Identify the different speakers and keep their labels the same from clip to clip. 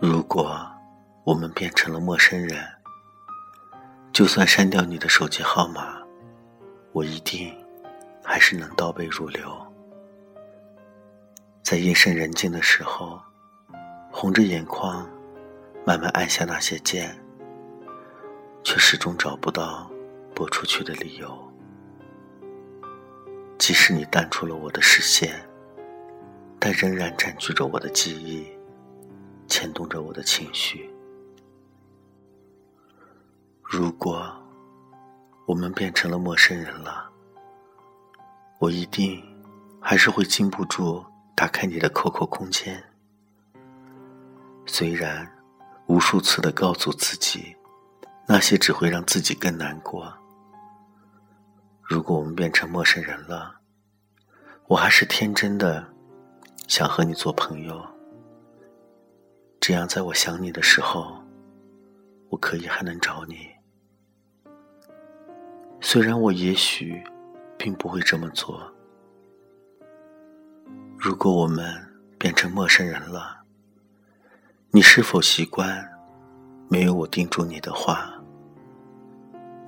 Speaker 1: 如果我们变成了陌生人，就算删掉你的手机号码，我一定还是能倒背如流。在夜深人静的时候，红着眼眶，慢慢按下那些键，却始终找不到拨出去的理由。即使你淡出了我的视线，但仍然占据着我的记忆，牵动着我的情绪。如果我们变成了陌生人了，我一定还是会禁不住打开你的 QQ 空间。虽然无数次的告诉自己，那些只会让自己更难过。如果我们变成陌生人了，我还是天真的想和你做朋友，这样在我想你的时候，我可以还能找你。虽然我也许并不会这么做。如果我们变成陌生人了，你是否习惯没有我叮嘱你的话？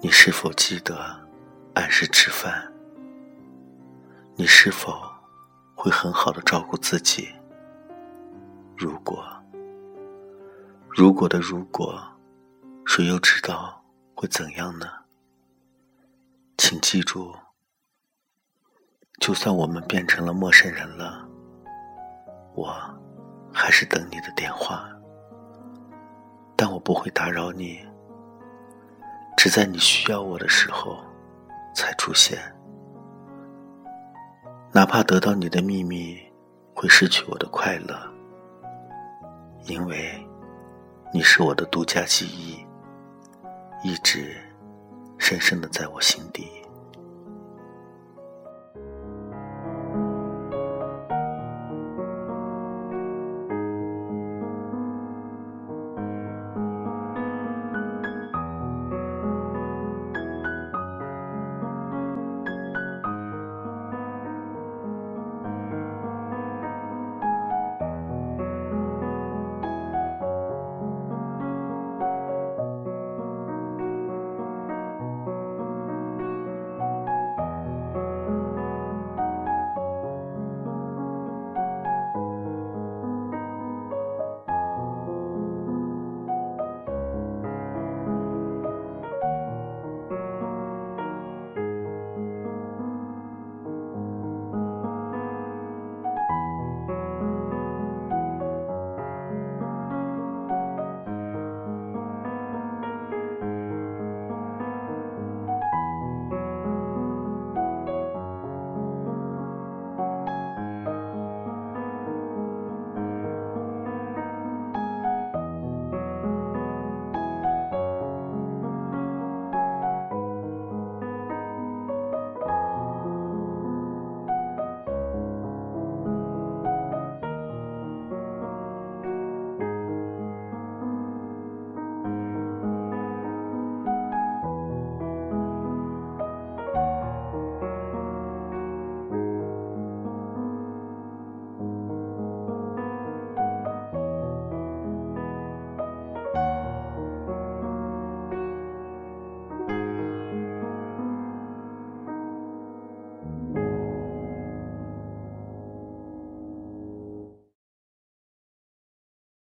Speaker 1: 你是否记得按时吃饭？你是否会很好的照顾自己？如果，如果的如果，谁又知道会怎样呢？请记住，就算我们变成了陌生人了，我还是等你的电话，但我不会打扰你，只在你需要我的时候才出现。哪怕得到你的秘密会失去我的快乐，因为你是我的独家记忆，一直。深深的在我心底。